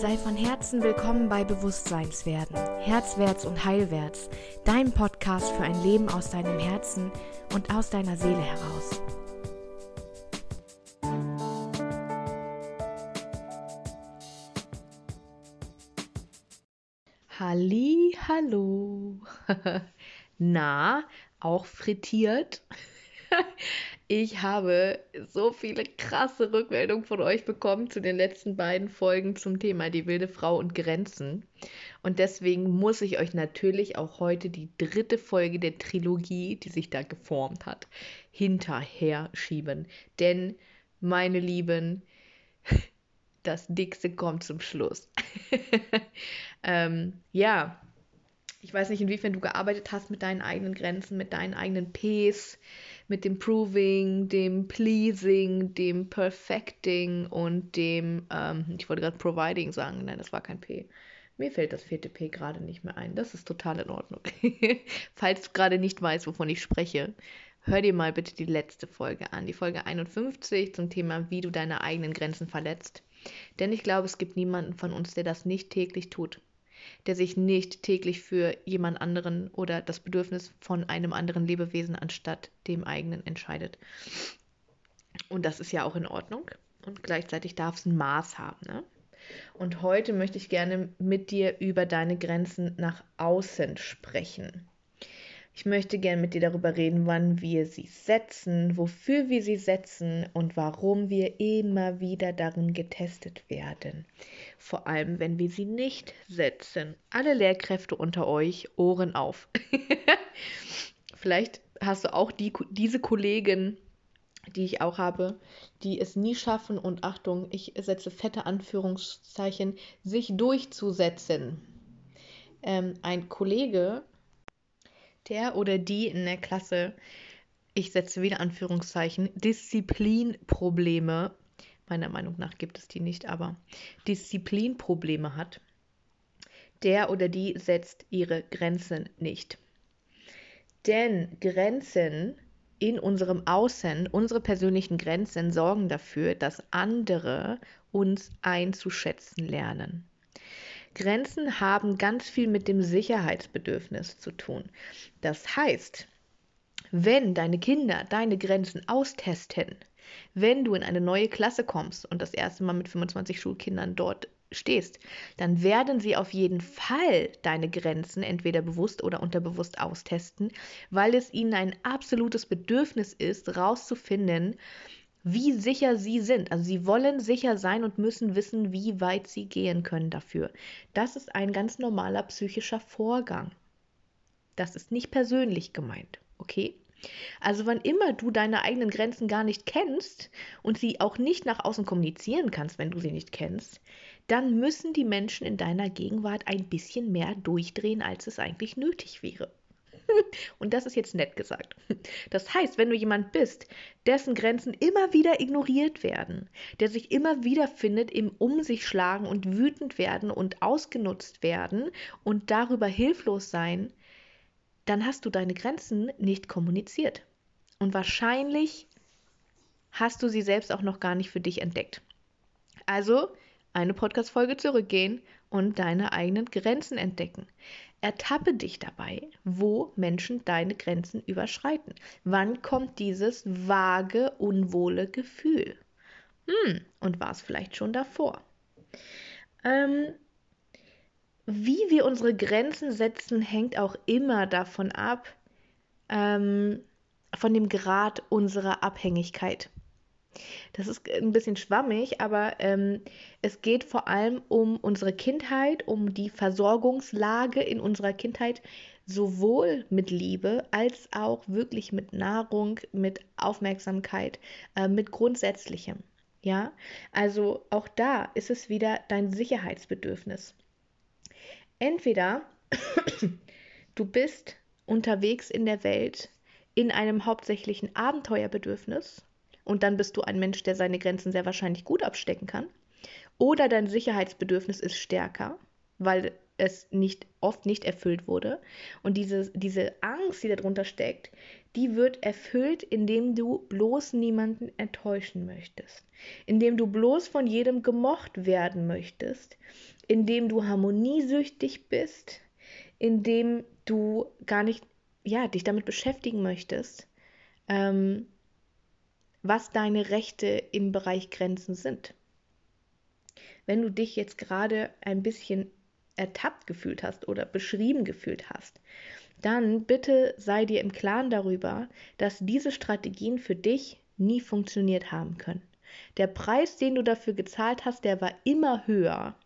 Sei von Herzen willkommen bei Bewusstseinswerden, Herzwärts und Heilwärts, dein Podcast für ein Leben aus deinem Herzen und aus deiner Seele heraus. Halli, hallo. Na, auch frittiert? Ich habe so viele krasse Rückmeldungen von euch bekommen zu den letzten beiden Folgen zum Thema die wilde Frau und Grenzen. Und deswegen muss ich euch natürlich auch heute die dritte Folge der Trilogie, die sich da geformt hat, hinterher schieben. Denn, meine Lieben, das Dickste kommt zum Schluss. ähm, ja, ich weiß nicht, inwiefern du gearbeitet hast mit deinen eigenen Grenzen, mit deinen eigenen Ps, mit dem Proving, dem Pleasing, dem Perfecting und dem, ähm, ich wollte gerade Providing sagen, nein, das war kein P. Mir fällt das vierte P gerade nicht mehr ein. Das ist total in Ordnung. Falls du gerade nicht weißt, wovon ich spreche, hör dir mal bitte die letzte Folge an, die Folge 51 zum Thema, wie du deine eigenen Grenzen verletzt. Denn ich glaube, es gibt niemanden von uns, der das nicht täglich tut der sich nicht täglich für jemand anderen oder das Bedürfnis von einem anderen Lebewesen anstatt dem eigenen entscheidet. Und das ist ja auch in Ordnung. Und gleichzeitig darf es ein Maß haben. Ne? Und heute möchte ich gerne mit dir über deine Grenzen nach außen sprechen. Ich möchte gerne mit dir darüber reden, wann wir sie setzen, wofür wir sie setzen und warum wir immer wieder darin getestet werden. Vor allem, wenn wir sie nicht setzen. Alle Lehrkräfte unter euch, Ohren auf. Vielleicht hast du auch die, diese Kollegen, die ich auch habe, die es nie schaffen und Achtung, ich setze fette Anführungszeichen, sich durchzusetzen. Ähm, ein Kollege der oder die in der Klasse, ich setze wieder Anführungszeichen, Disziplinprobleme, meiner Meinung nach gibt es die nicht, aber Disziplinprobleme hat, der oder die setzt ihre Grenzen nicht. Denn Grenzen in unserem Außen, unsere persönlichen Grenzen sorgen dafür, dass andere uns einzuschätzen lernen. Grenzen haben ganz viel mit dem Sicherheitsbedürfnis zu tun. Das heißt, wenn deine Kinder deine Grenzen austesten, wenn du in eine neue Klasse kommst und das erste Mal mit 25 Schulkindern dort stehst, dann werden sie auf jeden Fall deine Grenzen entweder bewusst oder unterbewusst austesten, weil es ihnen ein absolutes Bedürfnis ist, rauszufinden, wie sicher sie sind. Also sie wollen sicher sein und müssen wissen, wie weit sie gehen können dafür. Das ist ein ganz normaler psychischer Vorgang. Das ist nicht persönlich gemeint, okay? Also wann immer du deine eigenen Grenzen gar nicht kennst und sie auch nicht nach außen kommunizieren kannst, wenn du sie nicht kennst, dann müssen die Menschen in deiner Gegenwart ein bisschen mehr durchdrehen, als es eigentlich nötig wäre. Und das ist jetzt nett gesagt. Das heißt, wenn du jemand bist, dessen Grenzen immer wieder ignoriert werden, der sich immer wieder findet im Um sich schlagen und wütend werden und ausgenutzt werden und darüber hilflos sein, dann hast du deine Grenzen nicht kommuniziert. Und wahrscheinlich hast du sie selbst auch noch gar nicht für dich entdeckt. Also eine Podcast-Folge zurückgehen und deine eigenen Grenzen entdecken. Ertappe dich dabei, wo Menschen deine Grenzen überschreiten. Wann kommt dieses vage, unwohle Gefühl? Hm, und war es vielleicht schon davor? Ähm, wie wir unsere Grenzen setzen, hängt auch immer davon ab, ähm, von dem Grad unserer Abhängigkeit. Das ist ein bisschen schwammig, aber ähm, es geht vor allem um unsere Kindheit, um die Versorgungslage in unserer Kindheit, sowohl mit Liebe als auch wirklich mit Nahrung, mit Aufmerksamkeit, äh, mit Grundsätzlichem. Ja, also auch da ist es wieder dein Sicherheitsbedürfnis. Entweder du bist unterwegs in der Welt in einem hauptsächlichen Abenteuerbedürfnis und dann bist du ein Mensch, der seine Grenzen sehr wahrscheinlich gut abstecken kann. Oder dein Sicherheitsbedürfnis ist stärker, weil es nicht oft nicht erfüllt wurde. Und diese, diese Angst, die darunter steckt, die wird erfüllt, indem du bloß niemanden enttäuschen möchtest, indem du bloß von jedem gemocht werden möchtest, indem du harmoniesüchtig bist, indem du gar nicht, ja, dich damit beschäftigen möchtest, ähm, was deine Rechte im Bereich Grenzen sind. Wenn du dich jetzt gerade ein bisschen ertappt gefühlt hast oder beschrieben gefühlt hast, dann bitte sei dir im Klaren darüber, dass diese Strategien für dich nie funktioniert haben können. Der Preis, den du dafür gezahlt hast, der war immer höher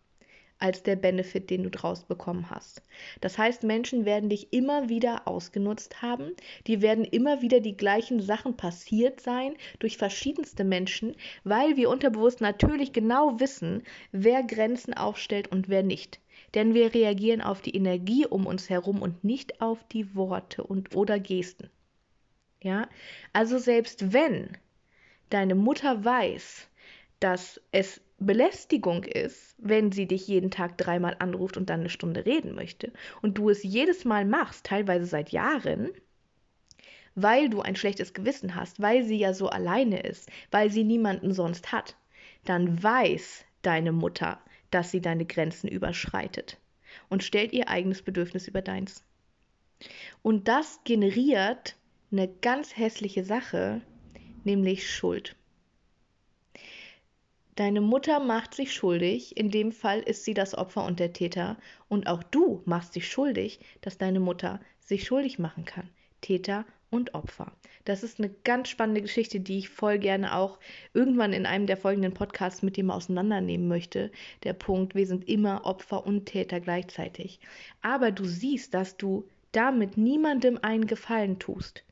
als der Benefit, den du draus bekommen hast. Das heißt, Menschen werden dich immer wieder ausgenutzt haben, die werden immer wieder die gleichen Sachen passiert sein durch verschiedenste Menschen, weil wir unterbewusst natürlich genau wissen, wer Grenzen aufstellt und wer nicht. Denn wir reagieren auf die Energie um uns herum und nicht auf die Worte und oder Gesten. Ja? Also selbst wenn deine Mutter weiß, dass es Belästigung ist, wenn sie dich jeden Tag dreimal anruft und dann eine Stunde reden möchte und du es jedes Mal machst, teilweise seit Jahren, weil du ein schlechtes Gewissen hast, weil sie ja so alleine ist, weil sie niemanden sonst hat, dann weiß deine Mutter, dass sie deine Grenzen überschreitet und stellt ihr eigenes Bedürfnis über deins. Und das generiert eine ganz hässliche Sache, nämlich Schuld. Deine Mutter macht sich schuldig, in dem Fall ist sie das Opfer und der Täter, und auch du machst dich schuldig, dass deine Mutter sich schuldig machen kann. Täter und Opfer. Das ist eine ganz spannende Geschichte, die ich voll gerne auch irgendwann in einem der folgenden Podcasts mit dem auseinandernehmen möchte. Der Punkt, wir sind immer Opfer und Täter gleichzeitig. Aber du siehst, dass du damit niemandem einen Gefallen tust.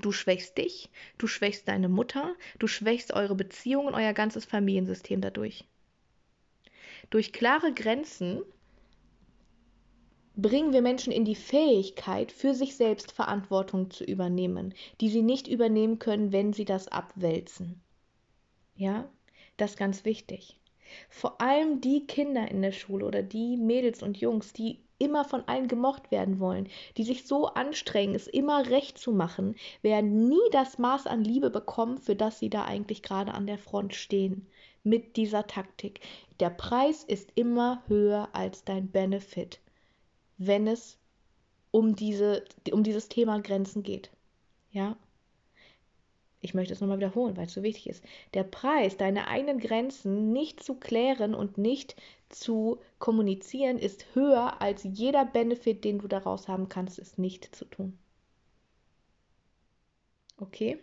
Du schwächst dich, du schwächst deine Mutter, du schwächst eure Beziehung und euer ganzes Familiensystem dadurch. Durch klare Grenzen bringen wir Menschen in die Fähigkeit, für sich selbst Verantwortung zu übernehmen, die sie nicht übernehmen können, wenn sie das abwälzen. Ja, das ist ganz wichtig. Vor allem die Kinder in der Schule oder die Mädels und Jungs, die immer von allen gemocht werden wollen, die sich so anstrengen, es immer recht zu machen, werden nie das Maß an Liebe bekommen, für das sie da eigentlich gerade an der Front stehen. Mit dieser Taktik. Der Preis ist immer höher als dein Benefit, wenn es um, diese, um dieses Thema Grenzen geht. Ja? Ich möchte es nochmal wiederholen, weil es so wichtig ist, der Preis, deine eigenen Grenzen nicht zu klären und nicht zu kommunizieren, ist höher als jeder Benefit, den du daraus haben kannst, es nicht zu tun. Okay?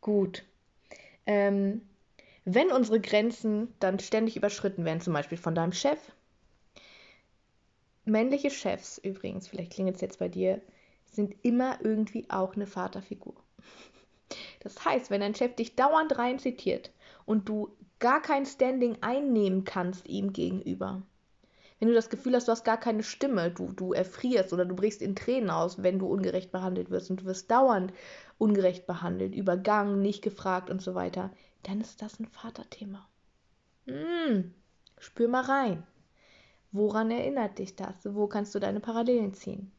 Gut. Ähm, wenn unsere Grenzen dann ständig überschritten werden, zum Beispiel von deinem Chef, männliche Chefs übrigens, vielleicht klingelt es jetzt bei dir, sind immer irgendwie auch eine Vaterfigur. Das heißt, wenn dein Chef dich dauernd rein zitiert und du gar kein Standing einnehmen kannst ihm gegenüber, wenn du das Gefühl hast, du hast gar keine Stimme, du, du erfrierst oder du brichst in Tränen aus, wenn du ungerecht behandelt wirst und du wirst dauernd ungerecht behandelt, übergangen, nicht gefragt und so weiter, dann ist das ein Vaterthema. Hm, spür mal rein. Woran erinnert dich das? Wo kannst du deine Parallelen ziehen?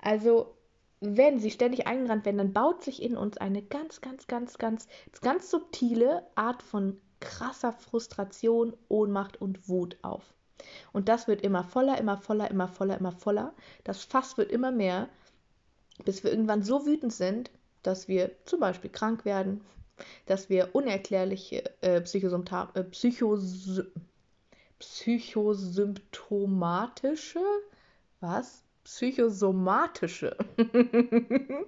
Also wenn sie ständig eingerannt werden, dann baut sich in uns eine ganz, ganz, ganz, ganz, ganz subtile Art von krasser Frustration, Ohnmacht und Wut auf. Und das wird immer voller, immer voller, immer voller, immer voller. Das Fass wird immer mehr, bis wir irgendwann so wütend sind, dass wir zum Beispiel krank werden, dass wir unerklärliche äh, Psychosymptom äh, Psychos psychosymptomatische, was? Psychosomatische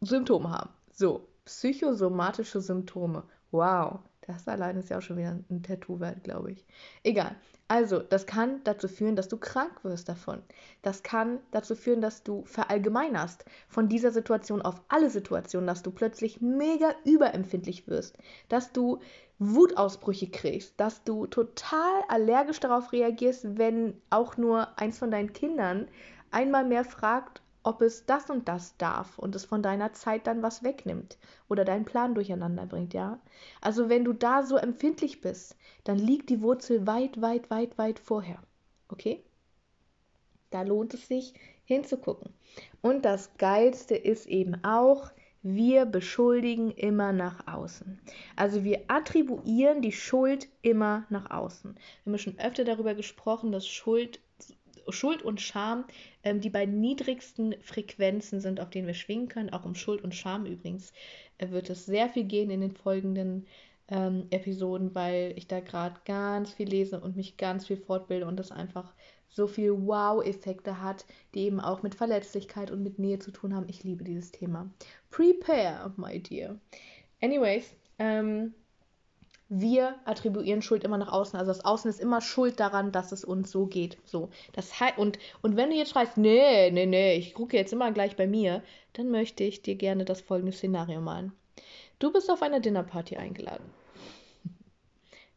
Symptome haben. So, psychosomatische Symptome. Wow, das allein ist ja auch schon wieder ein Tattoo wert, glaube ich. Egal. Also, das kann dazu führen, dass du krank wirst davon. Das kann dazu führen, dass du verallgemeinerst von dieser Situation auf alle Situationen, dass du plötzlich mega überempfindlich wirst, dass du Wutausbrüche kriegst, dass du total allergisch darauf reagierst, wenn auch nur eins von deinen Kindern einmal mehr fragt, ob es das und das darf und es von deiner Zeit dann was wegnimmt oder deinen Plan durcheinander bringt, ja? Also wenn du da so empfindlich bist, dann liegt die Wurzel weit, weit, weit, weit vorher. Okay? Da lohnt es sich, hinzugucken. Und das Geilste ist eben auch, wir beschuldigen immer nach außen. Also wir attribuieren die Schuld immer nach außen. Wir haben schon öfter darüber gesprochen, dass Schuld, Schuld und Scham ähm, die beiden niedrigsten Frequenzen sind, auf denen wir schwingen können. Auch um Schuld und Scham übrigens äh, wird es sehr viel gehen in den folgenden ähm, Episoden, weil ich da gerade ganz viel lese und mich ganz viel fortbilde und das einfach so viel Wow-Effekte hat, die eben auch mit Verletzlichkeit und mit Nähe zu tun haben. Ich liebe dieses Thema. Prepare, my dear. Anyways, ähm, wir attribuieren Schuld immer nach außen. Also das Außen ist immer schuld daran, dass es uns so geht. So. Das und, und wenn du jetzt schreist, nee, nee, nee, ich gucke jetzt immer gleich bei mir, dann möchte ich dir gerne das folgende Szenario malen. Du bist auf einer Dinnerparty eingeladen.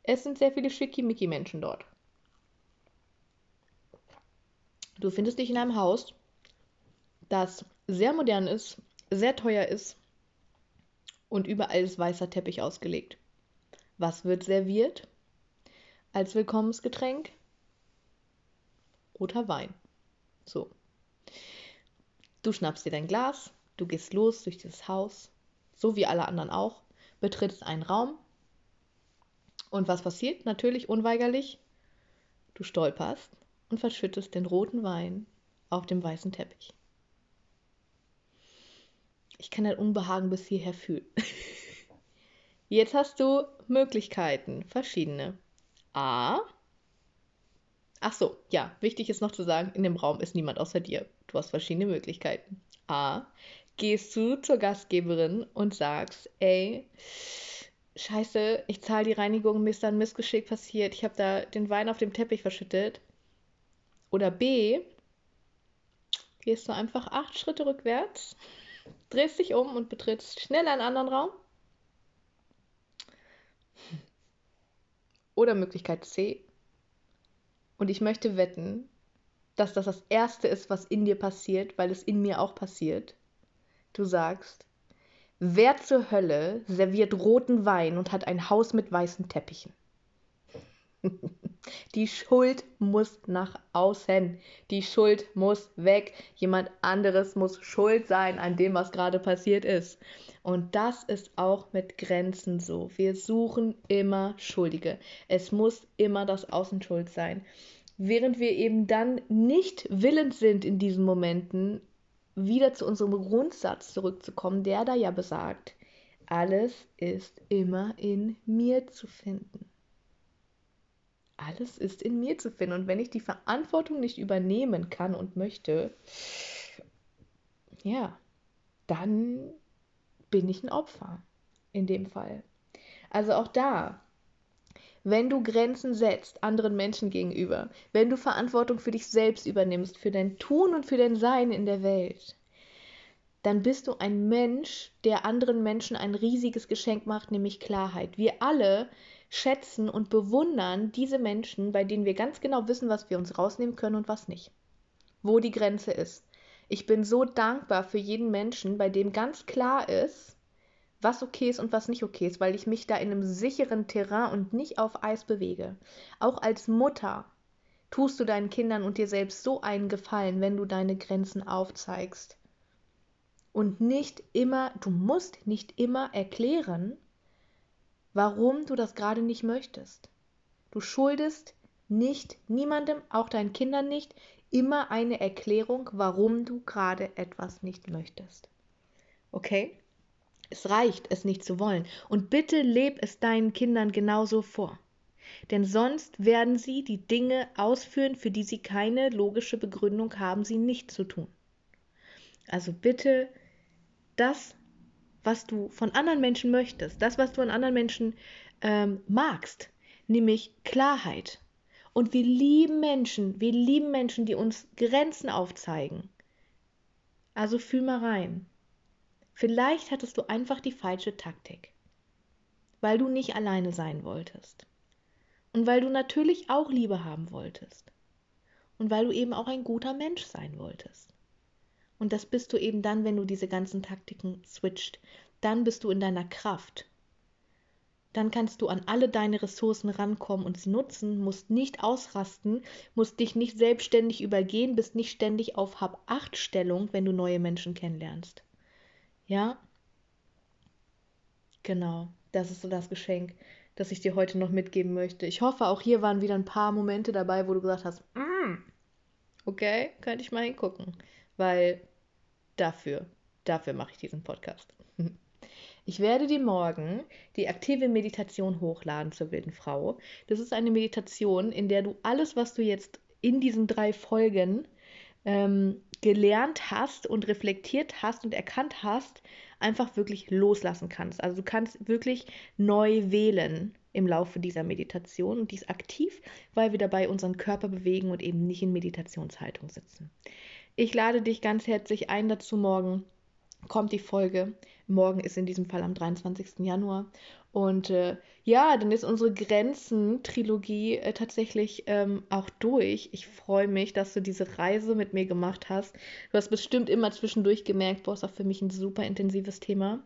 Es sind sehr viele Schickimicki-Menschen dort. Du findest dich in einem Haus, das sehr modern ist, sehr teuer ist und überall ist weißer Teppich ausgelegt. Was wird serviert als Willkommensgetränk? Roter Wein. So. Du schnappst dir dein Glas, du gehst los durch dieses Haus, so wie alle anderen auch, betrittst einen Raum. Und was passiert? Natürlich unweigerlich. Du stolperst und verschüttest den roten Wein auf dem weißen Teppich. Ich kann dein Unbehagen bis hierher fühlen. Jetzt hast du Möglichkeiten, verschiedene. A. Ach so, ja, wichtig ist noch zu sagen, in dem Raum ist niemand außer dir. Du hast verschiedene Möglichkeiten. A. Gehst du zur Gastgeberin und sagst, ey, scheiße, ich zahle die Reinigung, mir ist da ein Missgeschick passiert, ich habe da den Wein auf dem Teppich verschüttet. Oder B, gehst du einfach acht Schritte rückwärts, drehst dich um und betrittst schnell einen anderen Raum. Oder Möglichkeit C. Und ich möchte wetten, dass das das Erste ist, was in dir passiert, weil es in mir auch passiert. Du sagst, wer zur Hölle serviert roten Wein und hat ein Haus mit weißen Teppichen? Die Schuld muss nach außen. Die Schuld muss weg. Jemand anderes muss schuld sein an dem, was gerade passiert ist. Und das ist auch mit Grenzen so. Wir suchen immer Schuldige. Es muss immer das Außen schuld sein. Während wir eben dann nicht willens sind, in diesen Momenten wieder zu unserem Grundsatz zurückzukommen, der da ja besagt, alles ist immer in mir zu finden alles ist in mir zu finden. Und wenn ich die Verantwortung nicht übernehmen kann und möchte, ja, dann bin ich ein Opfer in dem Fall. Also auch da, wenn du Grenzen setzt anderen Menschen gegenüber, wenn du Verantwortung für dich selbst übernimmst, für dein Tun und für dein Sein in der Welt, dann bist du ein Mensch, der anderen Menschen ein riesiges Geschenk macht, nämlich Klarheit. Wir alle schätzen und bewundern diese Menschen, bei denen wir ganz genau wissen, was wir uns rausnehmen können und was nicht. Wo die Grenze ist. Ich bin so dankbar für jeden Menschen, bei dem ganz klar ist, was okay ist und was nicht okay ist, weil ich mich da in einem sicheren Terrain und nicht auf Eis bewege. Auch als Mutter tust du deinen Kindern und dir selbst so einen Gefallen, wenn du deine Grenzen aufzeigst. Und nicht immer, du musst nicht immer erklären, warum du das gerade nicht möchtest. Du schuldest nicht niemandem, auch deinen Kindern nicht, immer eine Erklärung, warum du gerade etwas nicht möchtest. Okay? Es reicht, es nicht zu wollen. Und bitte leb es deinen Kindern genauso vor. Denn sonst werden sie die Dinge ausführen, für die sie keine logische Begründung haben, sie nicht zu tun. Also bitte das was du von anderen Menschen möchtest, das, was du an anderen Menschen ähm, magst, nämlich Klarheit. Und wir lieben Menschen, wir lieben Menschen, die uns Grenzen aufzeigen. Also fühl mal rein. Vielleicht hattest du einfach die falsche Taktik, weil du nicht alleine sein wolltest. Und weil du natürlich auch Liebe haben wolltest. Und weil du eben auch ein guter Mensch sein wolltest. Und das bist du eben dann, wenn du diese ganzen Taktiken switcht. Dann bist du in deiner Kraft. dann kannst du an alle deine Ressourcen rankommen und sie nutzen, musst nicht ausrasten, musst dich nicht selbstständig übergehen, bist nicht ständig auf Hab-Acht-Stellung, wenn du neue Menschen kennenlernst. Ja? Genau, das ist so das Geschenk, das ich dir heute noch mitgeben möchte. Ich hoffe, auch hier waren wieder ein paar Momente dabei, wo du gesagt hast, mm, okay, könnte ich mal hingucken, weil dafür, dafür mache ich diesen Podcast. Ich werde dir morgen die aktive Meditation hochladen zur wilden Frau. Das ist eine Meditation, in der du alles, was du jetzt in diesen drei Folgen ähm, gelernt hast und reflektiert hast und erkannt hast, einfach wirklich loslassen kannst. Also du kannst wirklich neu wählen im Laufe dieser Meditation und dies aktiv, weil wir dabei unseren Körper bewegen und eben nicht in Meditationshaltung sitzen. Ich lade dich ganz herzlich ein dazu morgen kommt die Folge. Morgen ist in diesem Fall am 23. Januar. Und äh, ja, dann ist unsere Grenzen-Trilogie äh, tatsächlich ähm, auch durch. Ich freue mich, dass du diese Reise mit mir gemacht hast. Du hast bestimmt immer zwischendurch gemerkt, boah, ist auch für mich ein super intensives Thema.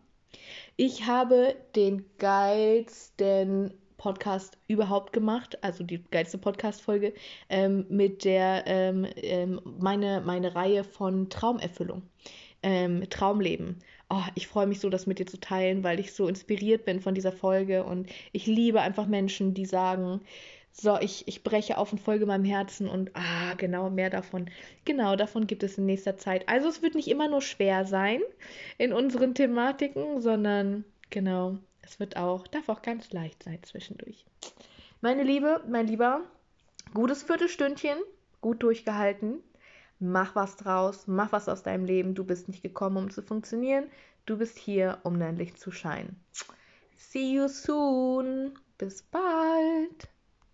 Ich habe den geilsten Podcast überhaupt gemacht, also die geilste Podcast-Folge, ähm, mit der ähm, ähm, meine, meine Reihe von Traumerfüllung ähm, Traumleben. Oh, ich freue mich so, das mit dir zu teilen, weil ich so inspiriert bin von dieser Folge und ich liebe einfach Menschen, die sagen, so, ich, ich breche auf und folge meinem Herzen und ah, genau, mehr davon. Genau, davon gibt es in nächster Zeit. Also es wird nicht immer nur schwer sein in unseren Thematiken, sondern genau, es wird auch, darf auch ganz leicht sein zwischendurch. Meine Liebe, mein Lieber, gutes Viertelstündchen, gut durchgehalten. Mach was draus, mach was aus deinem Leben. Du bist nicht gekommen, um zu funktionieren. Du bist hier, um dein Licht zu scheinen. See you soon. Bis bald.